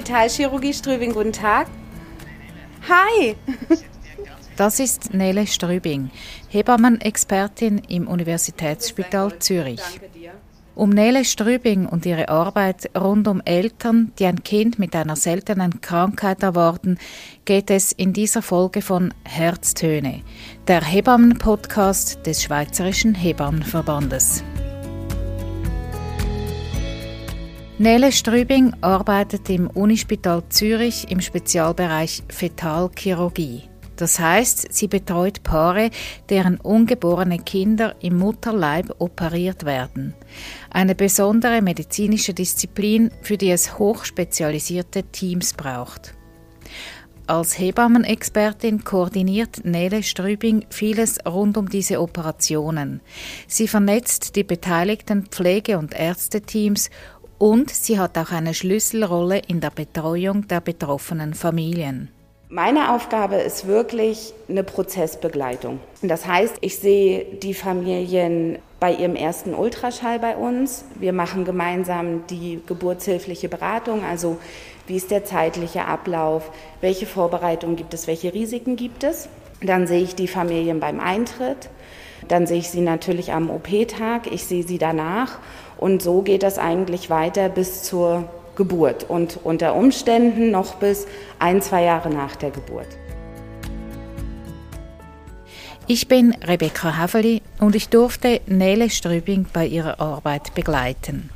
Fetalchirurgie Strübing, guten Tag. Hi! Das ist Nele Strübing, Hebammenexpertin im Universitätsspital Zürich. Um Nele Strübing und ihre Arbeit rund um Eltern, die ein Kind mit einer seltenen Krankheit erwarten, geht es in dieser Folge von Herztöne, der Hebammen-Podcast des Schweizerischen Hebammenverbandes. Nele Strübing arbeitet im Unispital Zürich im Spezialbereich Fetalchirurgie. Das heißt, sie betreut Paare, deren ungeborene Kinder im Mutterleib operiert werden. Eine besondere medizinische Disziplin, für die es hochspezialisierte Teams braucht. Als Hebammenexpertin koordiniert Nele Strübing vieles rund um diese Operationen. Sie vernetzt die beteiligten Pflege- und Ärzteteams und sie hat auch eine Schlüsselrolle in der Betreuung der betroffenen Familien. Meine Aufgabe ist wirklich eine Prozessbegleitung. Das heißt, ich sehe die Familien bei ihrem ersten Ultraschall bei uns. Wir machen gemeinsam die geburtshilfliche Beratung, also wie ist der zeitliche Ablauf, welche Vorbereitungen gibt es, welche Risiken gibt es. Dann sehe ich die Familien beim Eintritt, dann sehe ich sie natürlich am OP-Tag, ich sehe sie danach und so geht das eigentlich weiter bis zur Geburt und unter Umständen noch bis ein, zwei Jahre nach der Geburt. Ich bin Rebecca Haveli und ich durfte Nele Strübing bei ihrer Arbeit begleiten.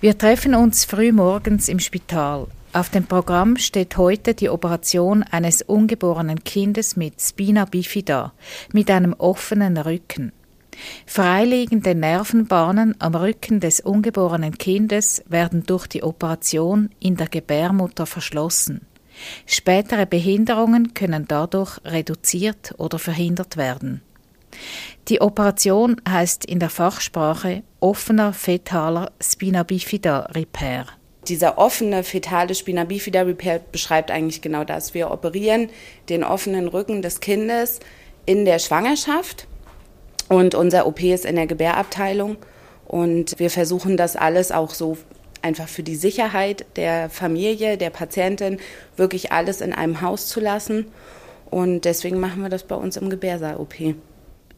Wir treffen uns früh morgens im Spital. Auf dem Programm steht heute die Operation eines ungeborenen Kindes mit Spina bifida, mit einem offenen Rücken. Freiliegende Nervenbahnen am Rücken des ungeborenen Kindes werden durch die Operation in der Gebärmutter verschlossen. Spätere Behinderungen können dadurch reduziert oder verhindert werden. Die Operation heißt in der Fachsprache offener fetaler Spina bifida Repair. Dieser offene fetale Spina bifida Repair beschreibt eigentlich genau das. Wir operieren den offenen Rücken des Kindes in der Schwangerschaft und unser OP ist in der Gebärabteilung. Und wir versuchen das alles auch so einfach für die Sicherheit der Familie, der Patientin, wirklich alles in einem Haus zu lassen. Und deswegen machen wir das bei uns im Gebärsaal-OP.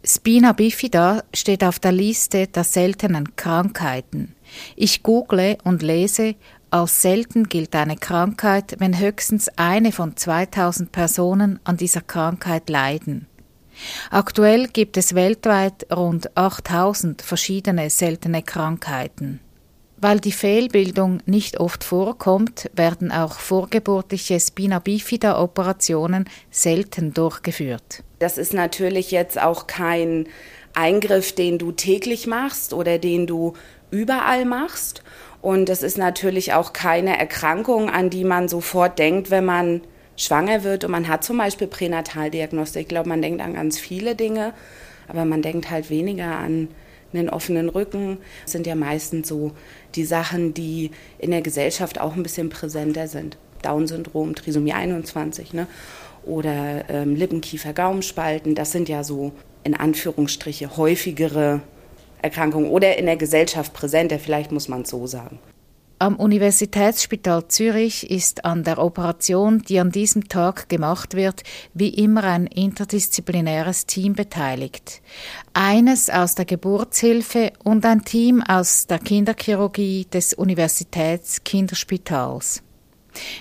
Spina bifida steht auf der Liste der seltenen Krankheiten. Ich google und lese, als selten gilt eine Krankheit, wenn höchstens eine von 2000 Personen an dieser Krankheit leiden. Aktuell gibt es weltweit rund 8000 verschiedene seltene Krankheiten. Weil die Fehlbildung nicht oft vorkommt, werden auch vorgeburtliche Spina bifida Operationen selten durchgeführt. Das ist natürlich jetzt auch kein Eingriff, den du täglich machst oder den du überall machst. Und es ist natürlich auch keine Erkrankung, an die man sofort denkt, wenn man schwanger wird und man hat zum Beispiel Pränataldiagnostik. Ich glaube, man denkt an ganz viele Dinge, aber man denkt halt weniger an einen offenen Rücken. Das sind ja meistens so die Sachen, die in der Gesellschaft auch ein bisschen präsenter sind. Down-Syndrom, Trisomie 21 ne? oder ähm, Lippenkiefer-Gaumenspalten. Das sind ja so in Anführungsstriche häufigere Erkrankungen oder in der Gesellschaft präsenter, vielleicht muss man es so sagen. Am Universitätsspital Zürich ist an der Operation, die an diesem Tag gemacht wird, wie immer ein interdisziplinäres Team beteiligt. Eines aus der Geburtshilfe und ein Team aus der Kinderchirurgie des Universitätskinderspitals.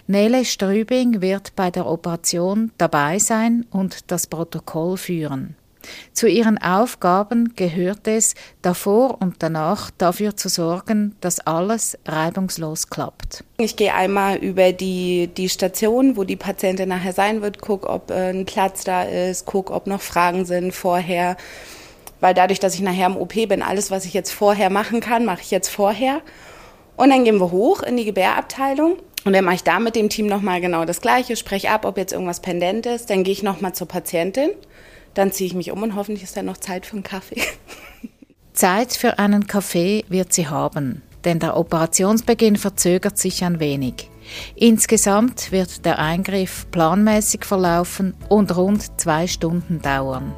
Nele Strübing wird bei der Operation dabei sein und das Protokoll führen. Zu ihren Aufgaben gehört es, davor und danach dafür zu sorgen, dass alles reibungslos klappt. Ich gehe einmal über die, die Station, wo die Patientin nachher sein wird, gucke, ob äh, ein Platz da ist, gucke, ob noch Fragen sind vorher. Weil dadurch, dass ich nachher im OP bin, alles, was ich jetzt vorher machen kann, mache ich jetzt vorher. Und dann gehen wir hoch in die Gebärabteilung. Und dann mache ich da mit dem Team nochmal genau das Gleiche, spreche ab, ob jetzt irgendwas pendent ist. Dann gehe ich nochmal zur Patientin dann ziehe ich mich um und hoffentlich ist dann noch Zeit für einen Kaffee. Zeit für einen Kaffee wird sie haben, denn der Operationsbeginn verzögert sich ein wenig. Insgesamt wird der Eingriff planmäßig verlaufen und rund zwei Stunden dauern.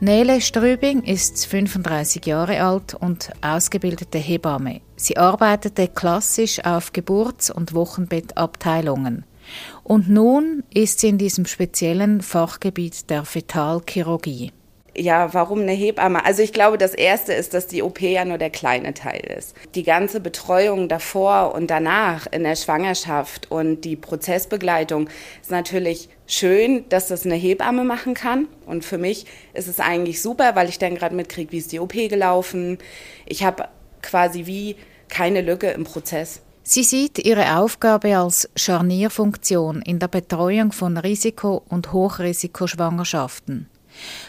Nele Strübing ist 35 Jahre alt und ausgebildete Hebamme. Sie arbeitete klassisch auf Geburts- und Wochenbettabteilungen. Und nun ist sie in diesem speziellen Fachgebiet der Fetalchirurgie ja, warum eine Hebamme? Also ich glaube, das Erste ist, dass die OP ja nur der kleine Teil ist. Die ganze Betreuung davor und danach in der Schwangerschaft und die Prozessbegleitung ist natürlich schön, dass das eine Hebamme machen kann. Und für mich ist es eigentlich super, weil ich dann gerade mitkriege, wie ist die OP gelaufen. Ich habe quasi wie keine Lücke im Prozess. Sie sieht ihre Aufgabe als Scharnierfunktion in der Betreuung von Risiko- und Hochrisikoschwangerschaften.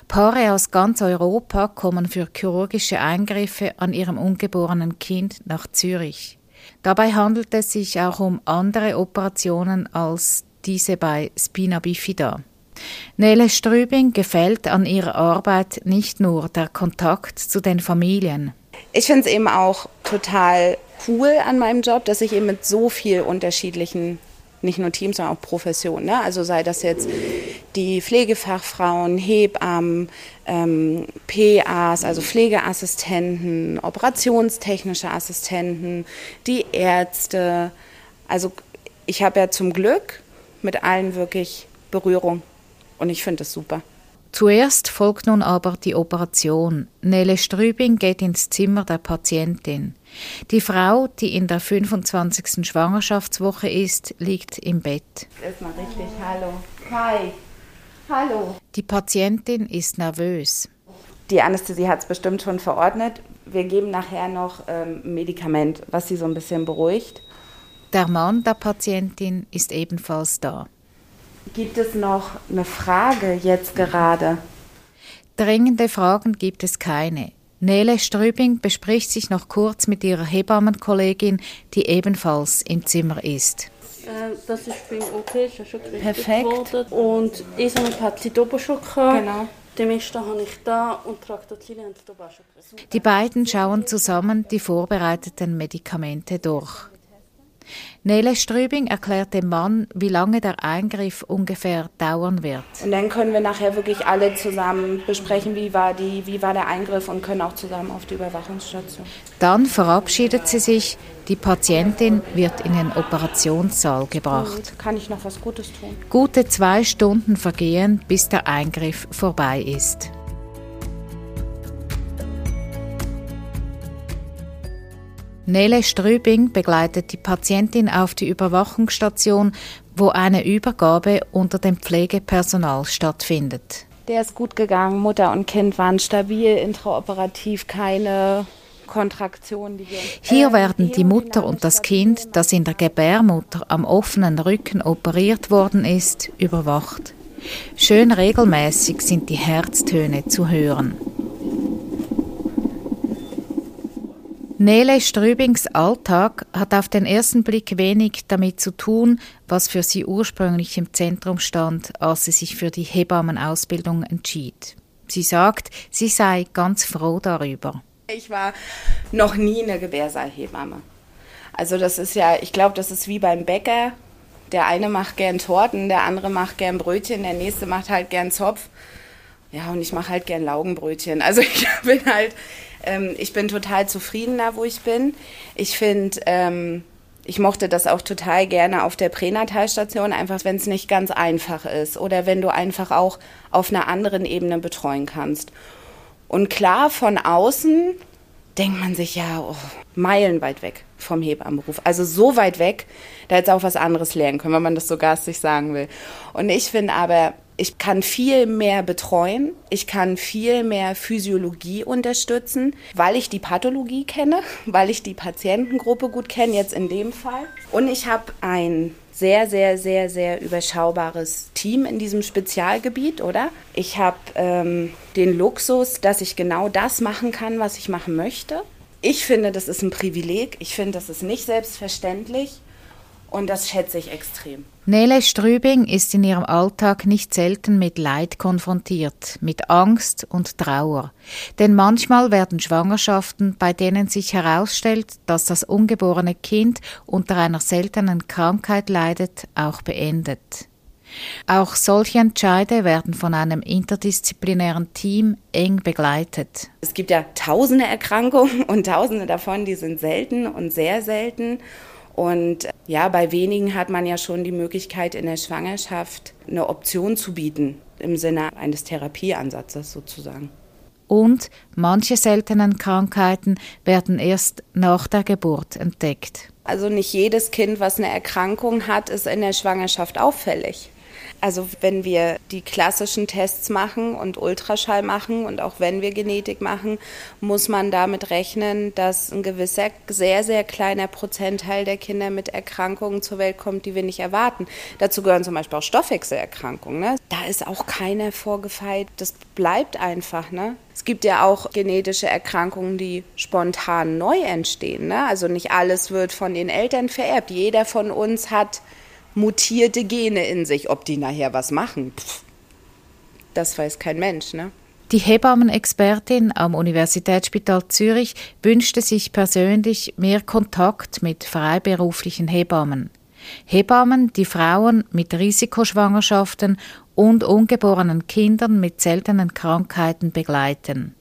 Paare aus ganz Europa kommen für chirurgische Eingriffe an ihrem ungeborenen Kind nach Zürich. Dabei handelt es sich auch um andere Operationen als diese bei Spina bifida. Nele Strübing gefällt an ihrer Arbeit nicht nur der Kontakt zu den Familien. Ich finde es eben auch total cool an meinem Job, dass ich eben mit so viel unterschiedlichen nicht nur Teams, sondern auch Professionen. Ne? Also sei das jetzt die Pflegefachfrauen, Hebammen, ähm, PAs, also Pflegeassistenten, operationstechnische Assistenten, die Ärzte. Also ich habe ja zum Glück mit allen wirklich Berührung und ich finde das super. Zuerst folgt nun aber die Operation. Nele Strübing geht ins Zimmer der Patientin. Die Frau, die in der 25. Schwangerschaftswoche ist, liegt im Bett. Erstmal richtig Hallo. Hi. Hallo. Die Patientin ist nervös. Die Anästhesie hat es bestimmt schon verordnet. Wir geben nachher noch ähm, ein Medikament, was sie so ein bisschen beruhigt. Der Mann der Patientin ist ebenfalls da. Gibt es noch eine Frage jetzt gerade? Dringende Fragen gibt es keine. Nele Strübing bespricht sich noch kurz mit ihrer Hebammenkollegin, die ebenfalls im Zimmer ist. Äh, das ist beim OP ist schon Perfekt. worden. Und Esamet hat sie oben schon gehabt. Genau. Den Mist habe ich da und Traktozyl haben sie oben auch schon Die beiden schauen zusammen die vorbereiteten Medikamente durch. Nele Strübing erklärt dem Mann, wie lange der Eingriff ungefähr dauern wird. Und dann können wir nachher wirklich alle zusammen besprechen, wie war, die, wie war der Eingriff und können auch zusammen auf die Überwachungsstation. Dann verabschiedet sie sich. Die Patientin wird in den Operationssaal gebracht. Kann ich noch was Gutes tun? Gute zwei Stunden vergehen, bis der Eingriff vorbei ist. Nele Strübing begleitet die Patientin auf die Überwachungsstation, wo eine Übergabe unter dem Pflegepersonal stattfindet. Der ist gut gegangen, Mutter und Kind waren stabil, intraoperativ keine Kontraktion. Die Hier äh, werden die Mutter und das Kind, das in der Gebärmutter am offenen Rücken operiert worden ist, überwacht. Schön regelmäßig sind die Herztöne zu hören. Nele Strübings Alltag hat auf den ersten Blick wenig damit zu tun, was für sie ursprünglich im Zentrum stand, als sie sich für die Hebammenausbildung entschied. Sie sagt, sie sei ganz froh darüber. Ich war noch nie eine Gebärsaalhebamme. Also das ist ja, ich glaube, das ist wie beim Bäcker. Der eine macht gern Torten, der andere macht gern Brötchen, der nächste macht halt gern Zopf. Ja, und ich mache halt gern Laugenbrötchen. Also ich bin halt ähm, ich bin total zufrieden da, wo ich bin. Ich finde, ähm, ich mochte das auch total gerne auf der Pränatalstation, einfach wenn es nicht ganz einfach ist oder wenn du einfach auch auf einer anderen Ebene betreuen kannst. Und klar, von außen denkt man sich ja oh, meilenweit weg vom Hebammenberuf. Also so weit weg, da es auch was anderes lernen können, wenn man das so garstig sagen will. Und ich finde aber, ich kann viel mehr betreuen, ich kann viel mehr Physiologie unterstützen, weil ich die Pathologie kenne, weil ich die Patientengruppe gut kenne, jetzt in dem Fall. Und ich habe ein sehr, sehr, sehr, sehr überschaubares Team in diesem Spezialgebiet, oder? Ich habe ähm, den Luxus, dass ich genau das machen kann, was ich machen möchte. Ich finde, das ist ein Privileg. Ich finde, das ist nicht selbstverständlich. Und das schätze ich extrem. Nele Strübing ist in ihrem Alltag nicht selten mit Leid konfrontiert, mit Angst und Trauer. Denn manchmal werden Schwangerschaften, bei denen sich herausstellt, dass das ungeborene Kind unter einer seltenen Krankheit leidet, auch beendet. Auch solche Entscheide werden von einem interdisziplinären Team eng begleitet. Es gibt ja tausende Erkrankungen und tausende davon, die sind selten und sehr selten. Und ja, bei wenigen hat man ja schon die Möglichkeit, in der Schwangerschaft eine Option zu bieten, im Sinne eines Therapieansatzes sozusagen. Und manche seltenen Krankheiten werden erst nach der Geburt entdeckt. Also nicht jedes Kind, was eine Erkrankung hat, ist in der Schwangerschaft auffällig. Also wenn wir die klassischen Tests machen und Ultraschall machen und auch wenn wir Genetik machen, muss man damit rechnen, dass ein gewisser, sehr, sehr kleiner Prozentteil der Kinder mit Erkrankungen zur Welt kommt, die wir nicht erwarten. Dazu gehören zum Beispiel auch Stoffwechselerkrankungen. Ne? Da ist auch keiner vorgefeilt. Das bleibt einfach. Ne? Es gibt ja auch genetische Erkrankungen, die spontan neu entstehen. Ne? Also nicht alles wird von den Eltern vererbt. Jeder von uns hat mutierte Gene in sich. Ob die nachher was machen, pff, das weiß kein Mensch, ne? Die Hebammenexpertin am Universitätsspital Zürich wünschte sich persönlich mehr Kontakt mit freiberuflichen Hebammen. Hebammen, die Frauen mit Risikoschwangerschaften und ungeborenen Kindern mit seltenen Krankheiten begleiten.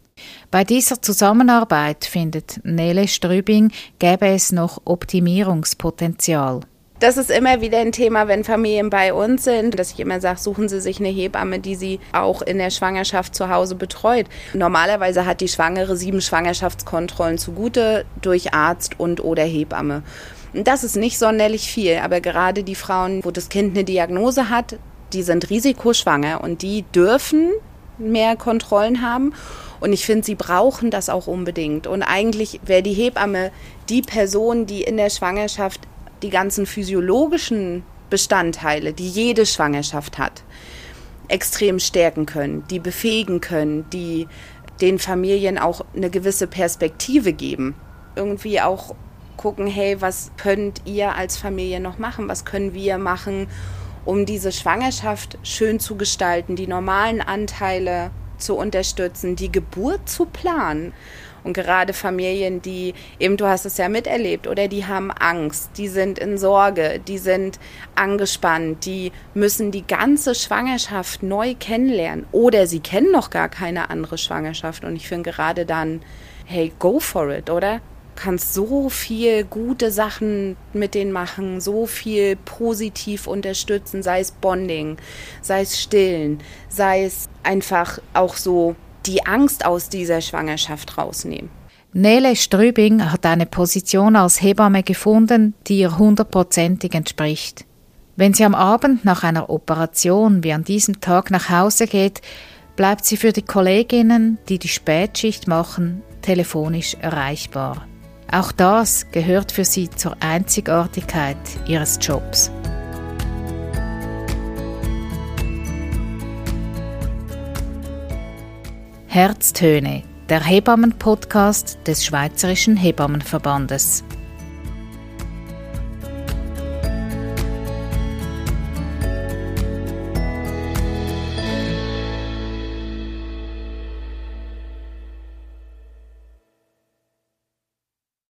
Bei dieser Zusammenarbeit, findet Nele Strübing, gäbe es noch Optimierungspotenzial das ist immer wieder ein Thema, wenn Familien bei uns sind, dass ich immer sage, suchen Sie sich eine Hebamme, die Sie auch in der Schwangerschaft zu Hause betreut. Normalerweise hat die Schwangere sieben Schwangerschaftskontrollen zugute durch Arzt und oder Hebamme. Das ist nicht sonderlich viel, aber gerade die Frauen, wo das Kind eine Diagnose hat, die sind risikoschwanger und die dürfen mehr Kontrollen haben. Und ich finde, sie brauchen das auch unbedingt. Und eigentlich wäre die Hebamme die Person, die in der Schwangerschaft die ganzen physiologischen Bestandteile, die jede Schwangerschaft hat, extrem stärken können, die befähigen können, die den Familien auch eine gewisse Perspektive geben. Irgendwie auch gucken, hey, was könnt ihr als Familie noch machen? Was können wir machen, um diese Schwangerschaft schön zu gestalten, die normalen Anteile zu unterstützen, die Geburt zu planen? Und gerade Familien, die eben, du hast es ja miterlebt, oder die haben Angst, die sind in Sorge, die sind angespannt, die müssen die ganze Schwangerschaft neu kennenlernen. Oder sie kennen noch gar keine andere Schwangerschaft. Und ich finde gerade dann, hey, go for it, oder? kannst so viel gute Sachen mit denen machen, so viel positiv unterstützen, sei es Bonding, sei es Stillen, sei es einfach auch so die Angst aus dieser Schwangerschaft rausnehmen. Nele Strübing hat eine Position als Hebamme gefunden, die ihr hundertprozentig entspricht. Wenn sie am Abend nach einer Operation wie an diesem Tag nach Hause geht, bleibt sie für die Kolleginnen, die die Spätschicht machen, telefonisch erreichbar. Auch das gehört für sie zur Einzigartigkeit ihres Jobs. Herztöne, der Hebammen-Podcast des Schweizerischen Hebammenverbandes.